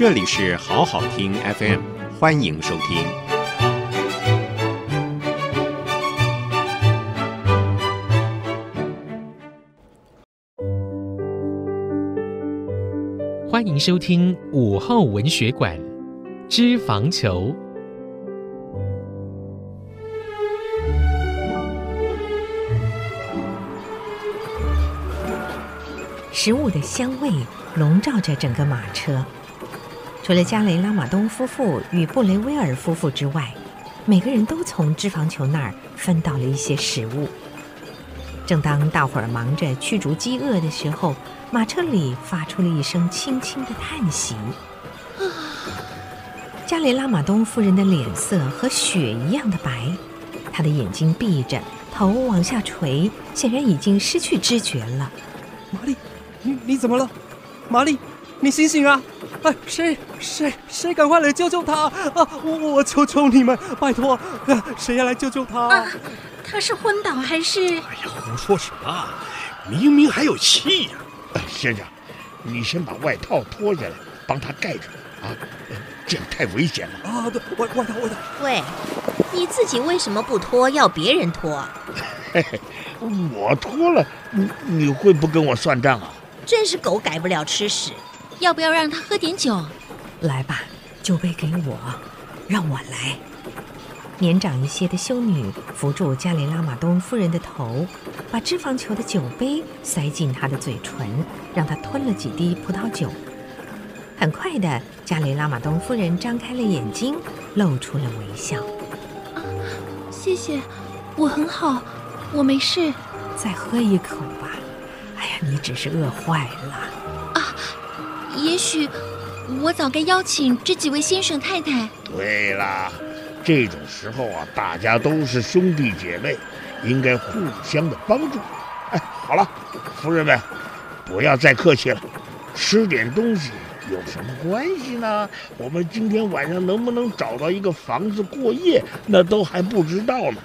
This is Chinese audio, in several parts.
这里是好好听 FM，欢迎收听。欢迎收听午后文学馆，《脂肪球》。食物的香味笼罩着整个马车，除了加雷拉马东夫妇与布雷威尔夫妇之外，每个人都从脂肪球那儿分到了一些食物。正当大伙儿忙着驱逐饥饿的时候，马车里发出了一声轻轻的叹息。加雷拉马东夫人的脸色和雪一样的白，她的眼睛闭着，头往下垂，显然已经失去知觉了。玛丽。你你怎么了，玛丽？你醒醒啊！哎，谁谁谁赶快来救救他啊！我我求求你们，拜托，谁要来救救他？啊，他是昏倒还是？哎呀，胡说什么？明明还有气呀！哎，先生，你先把外套脱下来，帮他盖着啊！这样太危险了啊！对，外外套外套。喂，你自己为什么不脱，要别人脱？嘿嘿，我脱了，你你会不跟我算账啊？真是狗改不了吃屎，要不要让他喝点酒？来吧，酒杯给我，让我来。年长一些的修女扶住加雷拉马东夫人的头，把脂肪球的酒杯塞进她的嘴唇，让她吞了几滴葡萄酒。很快的，加雷拉马东夫人张开了眼睛，露出了微笑。啊，谢谢，我很好，我没事。再喝一口吧。哎呀，你只是饿坏了啊！也许我早该邀请这几位先生太太。对了，这种时候啊，大家都是兄弟姐妹，应该互相的帮助。哎，好了，夫人们，不要再客气了，吃点东西有什么关系呢？我们今天晚上能不能找到一个房子过夜，那都还不知道呢。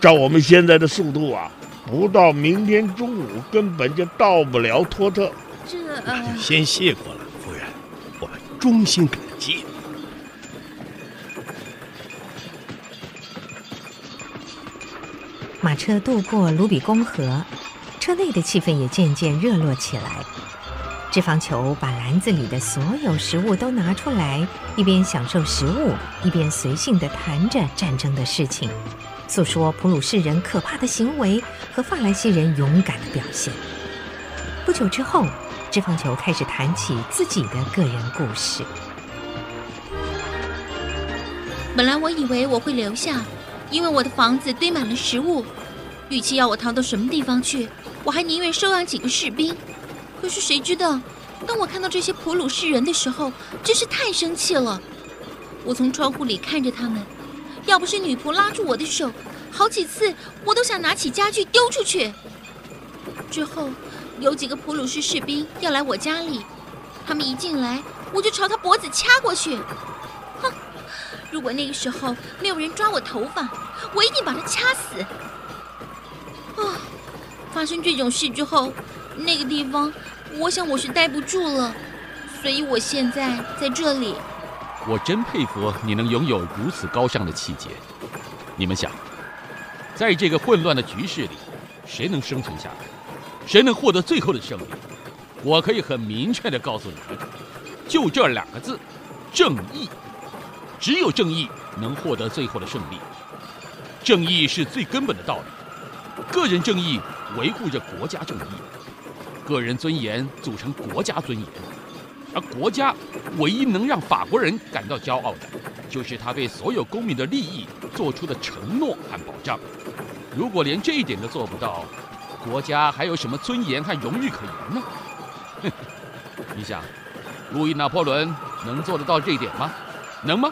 照我们现在的速度啊。不到明天中午，根本就到不了托特。这那就先谢过了，衷心感激。马车渡过卢比公河，车内的气氛也渐渐热络起来。脂肪球把篮子里的所有食物都拿出来，一边享受食物，一边随性地谈着战争的事情。诉说普鲁士人可怕的行为和法兰西人勇敢的表现。不久之后，脂肪球开始谈起自己的个人故事。本来我以为我会留下，因为我的房子堆满了食物。与其要我逃到什么地方去，我还宁愿收养几个士兵。可是谁知道，当我看到这些普鲁士人的时候，真是太生气了。我从窗户里看着他们。要不是女仆拉住我的手，好几次我都想拿起家具丢出去。之后，有几个普鲁士士兵要来我家里，他们一进来，我就朝他脖子掐过去。哼！如果那个时候没有人抓我头发，我一定把他掐死。啊！发生这种事之后，那个地方，我想我是待不住了，所以我现在在这里。我真佩服你能拥有如此高尚的气节。你们想，在这个混乱的局势里，谁能生存下来？谁能获得最后的胜利？我可以很明确地告诉你们，就这两个字：正义。只有正义能获得最后的胜利。正义是最根本的道理。个人正义维护着国家正义，个人尊严组成国家尊严。而国家唯一能让法国人感到骄傲的，就是他对所有公民的利益做出的承诺和保障。如果连这一点都做不到，国家还有什么尊严和荣誉可言呢？你想，路易拿破仑能做得到这一点吗？能吗？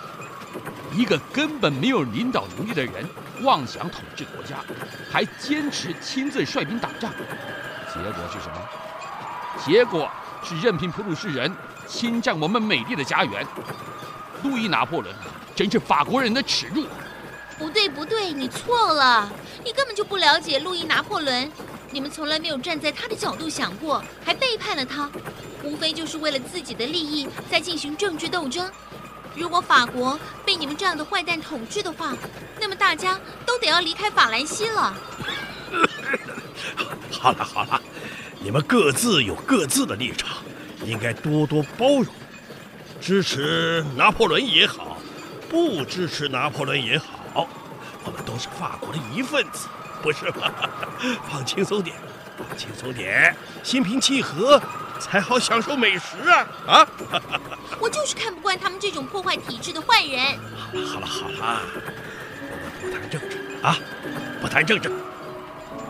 一个根本没有领导能力的人，妄想统治国家，还坚持亲自率兵打仗，结果是什么？结果是任凭普鲁士人。侵占我们美丽的家园，路易拿破仑真是法国人的耻辱。不对，不对，你错了，你根本就不了解路易拿破仑。你们从来没有站在他的角度想过，还背叛了他，无非就是为了自己的利益在进行政治斗争。如果法国被你们这样的坏蛋统治的话，那么大家都得要离开法兰西了。好了好了，你们各自有各自的立场，应该多多包容。支持拿破仑也好，不支持拿破仑也好，我们都是法国的一份子，不是吗？放轻松点，放轻松点，心平气和，才好享受美食啊！啊！我就是看不惯他们这种破坏体制的坏人。好了好了好了，我们不谈政治啊，不谈政治。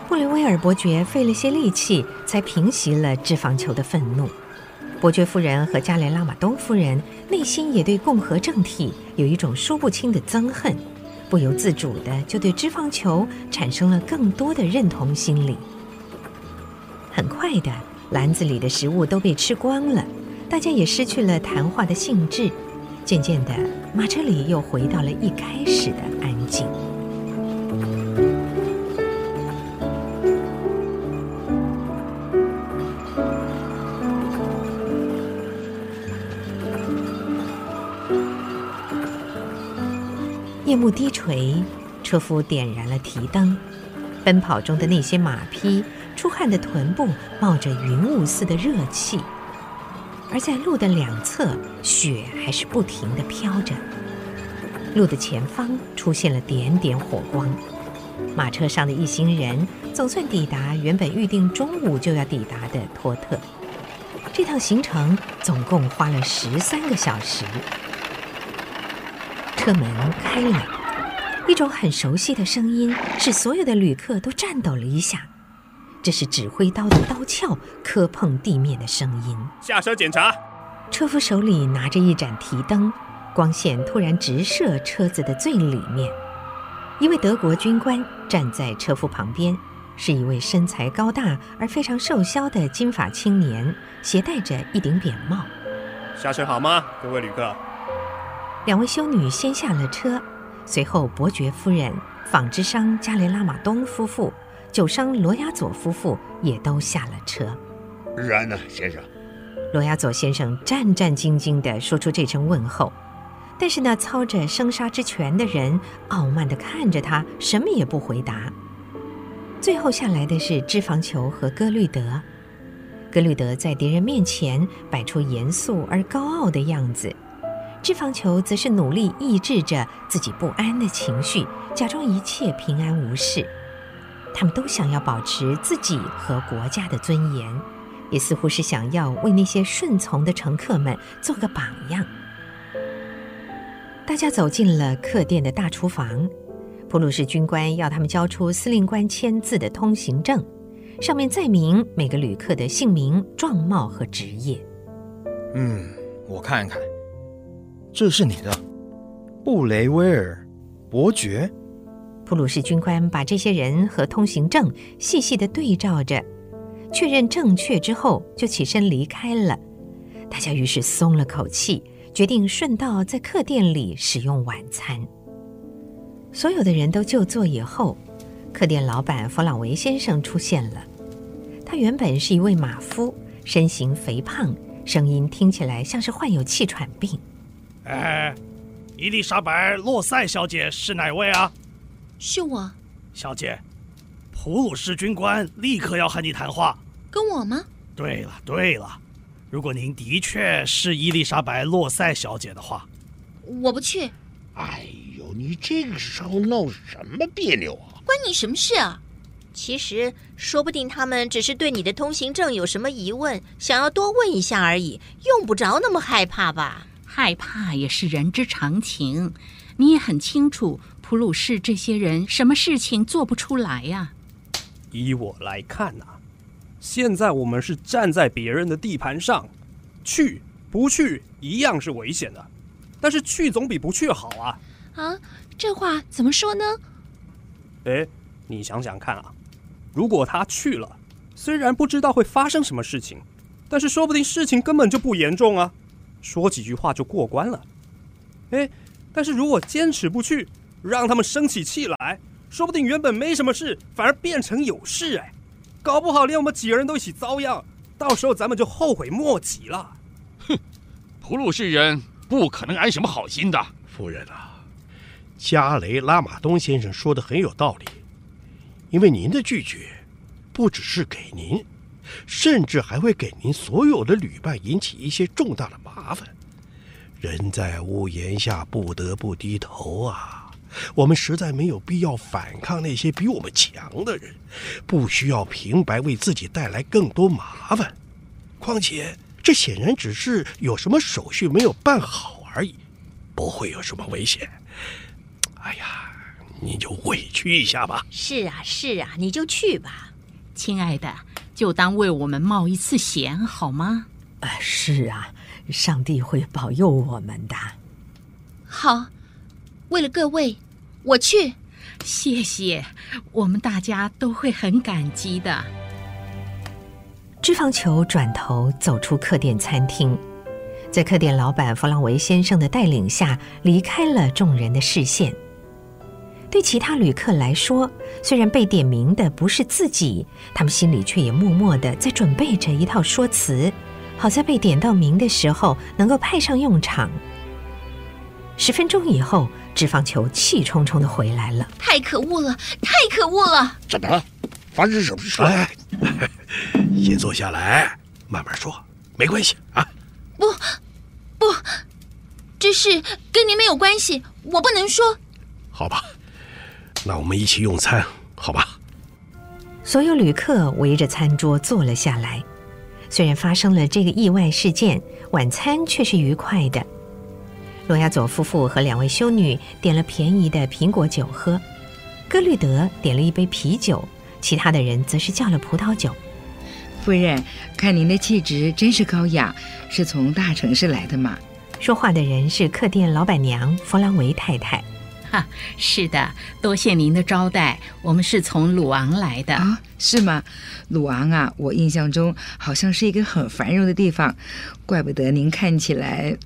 布雷威尔伯爵费了些力气，才平息了脂肪球的愤怒。伯爵夫人和加雷拉马东夫人内心也对共和政体有一种说不清的憎恨，不由自主的就对脂肪球产生了更多的认同心理。很快的，篮子里的食物都被吃光了，大家也失去了谈话的兴致。渐渐的，马车里又回到了一开始的安静。夜幕低垂，车夫点燃了提灯。奔跑中的那些马匹，出汗的臀部冒着云雾似的热气，而在路的两侧，雪还是不停地飘着。路的前方出现了点点火光。马车上的一行人总算抵达原本预定中午就要抵达的托特。这趟行程总共花了十三个小时。车门开了，一种很熟悉的声音使所有的旅客都颤抖了一下。这是指挥刀的刀鞘磕碰地面的声音。下车检查。车夫手里拿着一盏提灯，光线突然直射车子的最里面。一位德国军官站在车夫旁边，是一位身材高大而非常瘦削的金发青年，携带着一顶扁帽。下车好吗，各位旅客？两位修女先下了车，随后伯爵夫人、纺织商加雷拉马东夫妇、酒商罗亚佐夫妇也都下了车。然呢，先生？罗亚佐先生战战兢兢地说出这声问候，但是那操着生杀之权的人傲慢地看着他，什么也不回答。最后下来的是脂肪球和歌律德。格律德在敌人面前摆出严肃而高傲的样子。脂肪球则是努力抑制着自己不安的情绪，假装一切平安无事。他们都想要保持自己和国家的尊严，也似乎是想要为那些顺从的乘客们做个榜样。大家走进了客店的大厨房，普鲁士军官要他们交出司令官签字的通行证，上面载明每个旅客的姓名、状貌和职业。嗯，我看看。这是你的，布雷威尔伯爵。普鲁士军官把这些人和通行证细细地对照着，确认正确之后，就起身离开了。大家于是松了口气，决定顺道在客店里使用晚餐。所有的人都就座以后，客店老板弗朗维先生出现了。他原本是一位马夫，身形肥胖，声音听起来像是患有气喘病。哎，伊丽莎白·洛塞小姐是哪位啊？是我。小姐，普鲁士军官立刻要和你谈话。跟我吗？对了对了，如果您的确是伊丽莎白·洛塞小姐的话，我不去。哎呦，你这个时候闹什么别扭啊？关你什么事啊？其实，说不定他们只是对你的通行证有什么疑问，想要多问一下而已，用不着那么害怕吧。害怕也是人之常情，你也很清楚，普鲁士这些人什么事情做不出来呀？依我来看呐，现在我们是站在别人的地盘上，去不去一样是危险的，但是去总比不去好啊！啊，这话怎么说呢？哎，你想想看啊，如果他去了，虽然不知道会发生什么事情，但是说不定事情根本就不严重啊。说几句话就过关了，哎，但是如果坚持不去，让他们生起气来，说不定原本没什么事，反而变成有事哎。搞不好连我们几个人都一起遭殃，到时候咱们就后悔莫及了。哼，普鲁士人不可能安什么好心的。夫人啊，加雷拉马东先生说的很有道理，因为您的拒绝，不只是给您，甚至还会给您所有的旅伴引起一些重大的麻烦。人在屋檐下，不得不低头啊。我们实在没有必要反抗那些比我们强的人，不需要平白为自己带来更多麻烦。况且，这显然只是有什么手续没有办好而已，不会有什么危险。哎呀，你就委屈一下吧。是啊，是啊，你就去吧，亲爱的，就当为我们冒一次险，好吗？啊，是啊，上帝会保佑我们的。好，为了各位。我去，谢谢，我们大家都会很感激的。脂肪球转头走出客店餐厅，在客店老板弗朗维先生的带领下，离开了众人的视线。对其他旅客来说，虽然被点名的不是自己，他们心里却也默默的在准备着一套说辞，好在被点到名的时候能够派上用场。十分钟以后。脂肪球气冲冲的回来了，太可恶了，太可恶了！怎么了？发生什么事？来，先坐下来，慢慢说，没关系啊。不，不，这事跟您没有关系，我不能说。好吧，那我们一起用餐，好吧？所有旅客围着餐桌坐了下来，虽然发生了这个意外事件，晚餐却是愉快的。罗亚佐夫妇和两位修女点了便宜的苹果酒喝，格律德点了一杯啤酒，其他的人则是叫了葡萄酒。夫人，看您的气质真是高雅，是从大城市来的吗？说话的人是客店老板娘弗兰维太太。哈，是的，多谢您的招待，我们是从鲁昂来的。啊，是吗？鲁昂啊，我印象中好像是一个很繁荣的地方，怪不得您看起来，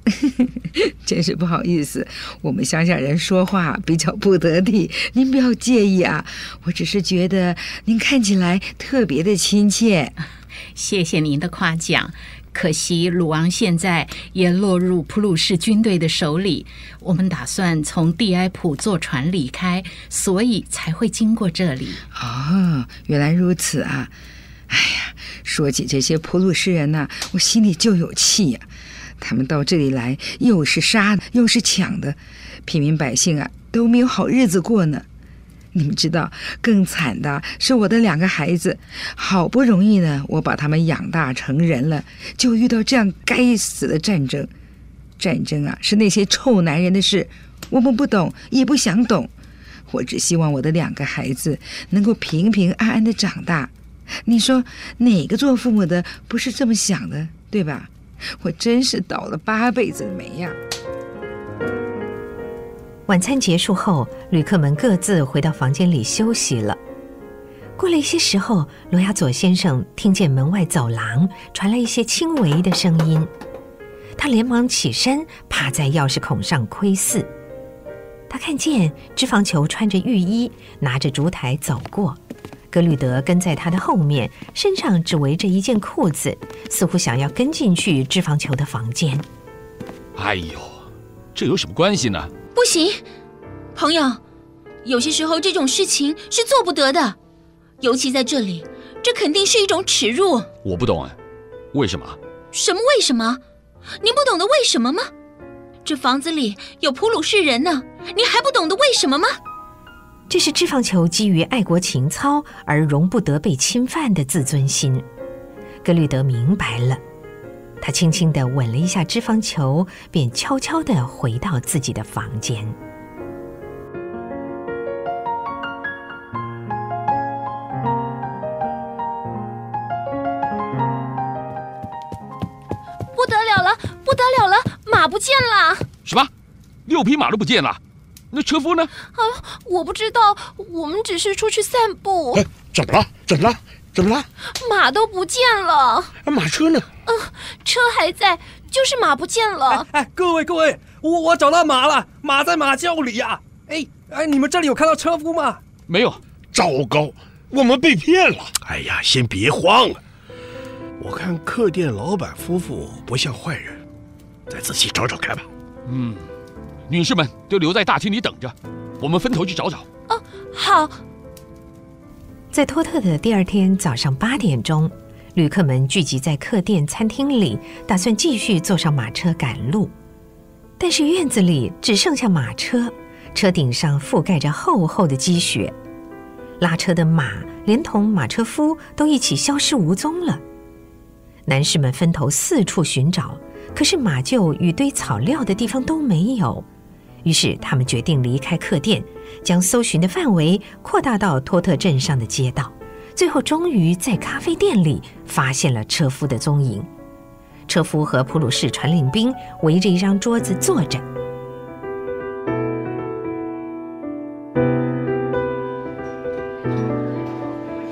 真是不好意思，我们乡下人说话比较不得体，您不要介意啊。我只是觉得您看起来特别的亲切，谢谢您的夸奖。可惜鲁昂现在也落入普鲁士军队的手里，我们打算从蒂埃普坐船离开，所以才会经过这里。哦，原来如此啊！哎呀，说起这些普鲁士人呐、啊，我心里就有气呀、他们到这里来，又是杀的，又是抢的，平民百姓啊都没有好日子过呢。你们知道，更惨的是我的两个孩子，好不容易呢，我把他们养大成人了，就遇到这样该死的战争。战争啊，是那些臭男人的事，我们不懂，也不想懂。我只希望我的两个孩子能够平平安安的长大。你说哪个做父母的不是这么想的，对吧？我真是倒了八辈子的霉呀！晚餐结束后，旅客们各自回到房间里休息了。过了一些时候，罗亚佐先生听见门外走廊传来一些轻微的声音，他连忙起身，趴在钥匙孔上窥视。他看见脂肪球穿着浴衣，拿着烛台走过，格律德跟在他的后面，身上只围着一件裤子，似乎想要跟进去脂肪球的房间。哎呦，这有什么关系呢？不行，朋友，有些时候这种事情是做不得的，尤其在这里，这肯定是一种耻辱。我不懂哎，为什么？什么为什么？您不懂得为什么吗？这房子里有普鲁士人呢，您还不懂得为什么吗？这是脂肪球基于爱国情操而容不得被侵犯的自尊心。格律德明白了。他轻轻地吻了一下脂肪球，便悄悄地回到自己的房间。不得了了，不得了了，马不见了！什么？六匹马都不见了？那车夫呢？啊，我不知道，我们只是出去散步。哎，怎么了？怎么了？怎么了？马都不见了。马车呢？嗯，车还在，就是马不见了。哎，哎，各位各位，我我找到马了，马在马厩里呀。哎哎，你们这里有看到车夫吗？没有。糟糕，我们被骗了。哎呀，先别慌，我看客店老板夫妇不像坏人，再仔细找找看吧。嗯，女士们都留在大厅里等着，我们分头去找找。哦，好。在托特的第二天早上八点钟，旅客们聚集在客店餐厅里，打算继续坐上马车赶路。但是院子里只剩下马车，车顶上覆盖着厚厚的积雪，拉车的马连同马车夫都一起消失无踪了。男士们分头四处寻找，可是马厩与堆草料的地方都没有。于是他们决定离开客店，将搜寻的范围扩大到托特镇上的街道。最后，终于在咖啡店里发现了车夫的踪影。车夫和普鲁士传令兵围着一张桌子坐着。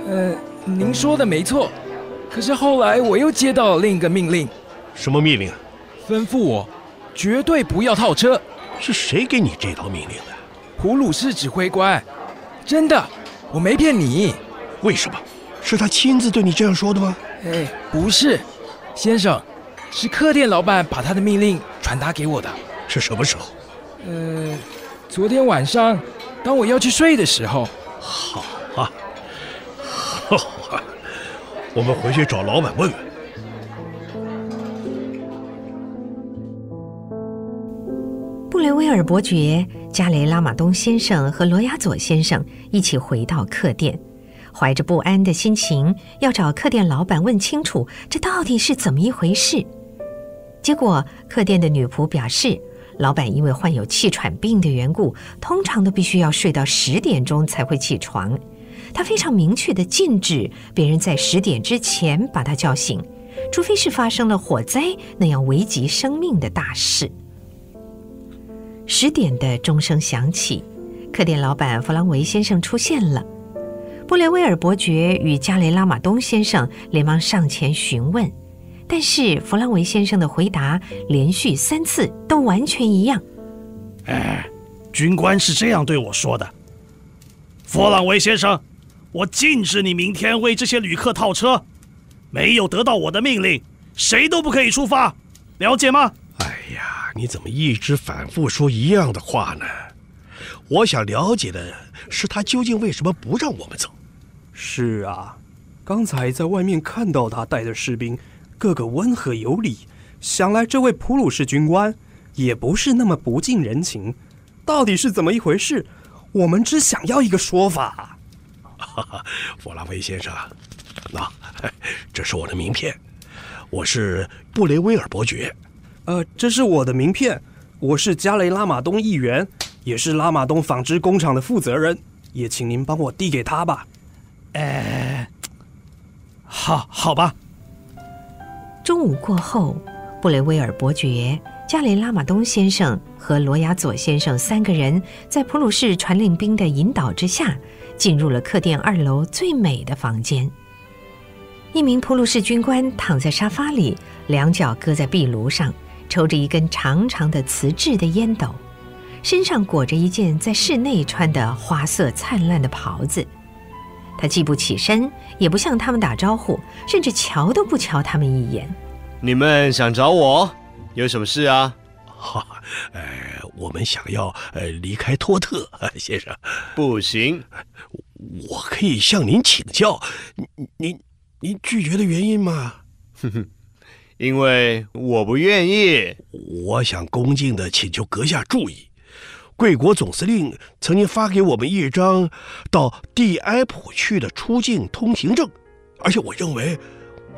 呃，您说的没错，可是后来我又接到了另一个命令。什么命令？吩咐我绝对不要套车。是谁给你这道命令的？普鲁士指挥官。真的，我没骗你。为什么？是他亲自对你这样说的吗？哎，不是，先生，是客店老板把他的命令传达给我的。是什么时候？呃，昨天晚上，当我要去睡的时候。好啊，好啊，我们回去找老板问问。布雷威尔伯爵、加雷拉马东先生和罗亚佐先生一起回到客店，怀着不安的心情，要找客店老板问清楚这到底是怎么一回事。结果，客店的女仆表示，老板因为患有气喘病的缘故，通常都必须要睡到十点钟才会起床。他非常明确地禁止别人在十点之前把他叫醒，除非是发生了火灾那样危及生命的大事。十点的钟声响起，客店老板弗朗维先生出现了。布雷威尔伯爵与加雷拉马东先生连忙上前询问，但是弗朗维先生的回答连续三次都完全一样。哎，军官是这样对我说的：“弗朗维先生，我禁止你明天为这些旅客套车，没有得到我的命令，谁都不可以出发，了解吗？”哎呀。你怎么一直反复说一样的话呢？我想了解的是他究竟为什么不让我们走。是啊，刚才在外面看到他带的士兵，个个温和有礼，想来这位普鲁士军官也不是那么不近人情。到底是怎么一回事？我们只想要一个说法。哈哈，弗拉维先生，那这是我的名片，我是布雷威尔伯爵。呃，这是我的名片，我是加雷拉马东议员，也是拉马东纺织工厂的负责人，也请您帮我递给他吧。哎，好，好吧。中午过后，布雷威尔伯爵、加雷拉马东先生和罗亚佐先生三个人在普鲁士传令兵的引导之下，进入了客店二楼最美的房间。一名普鲁士军官躺在沙发里，两脚搁在壁炉上。抽着一根长长的瓷质的烟斗，身上裹着一件在室内穿的花色灿烂的袍子。他既不起身，也不向他们打招呼，甚至瞧都不瞧他们一眼。你们想找我？有什么事啊？哈，呃，我们想要呃离开托特，先生。不行，我可以向您请教，您您您拒绝的原因吗？哼哼。因为我不愿意，我想恭敬的请求阁下注意，贵国总司令曾经发给我们一张到蒂埃普去的出境通行证，而且我认为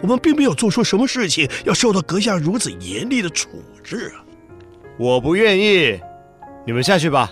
我们并没有做出什么事情要受到阁下如此严厉的处置啊！我不愿意，你们下去吧。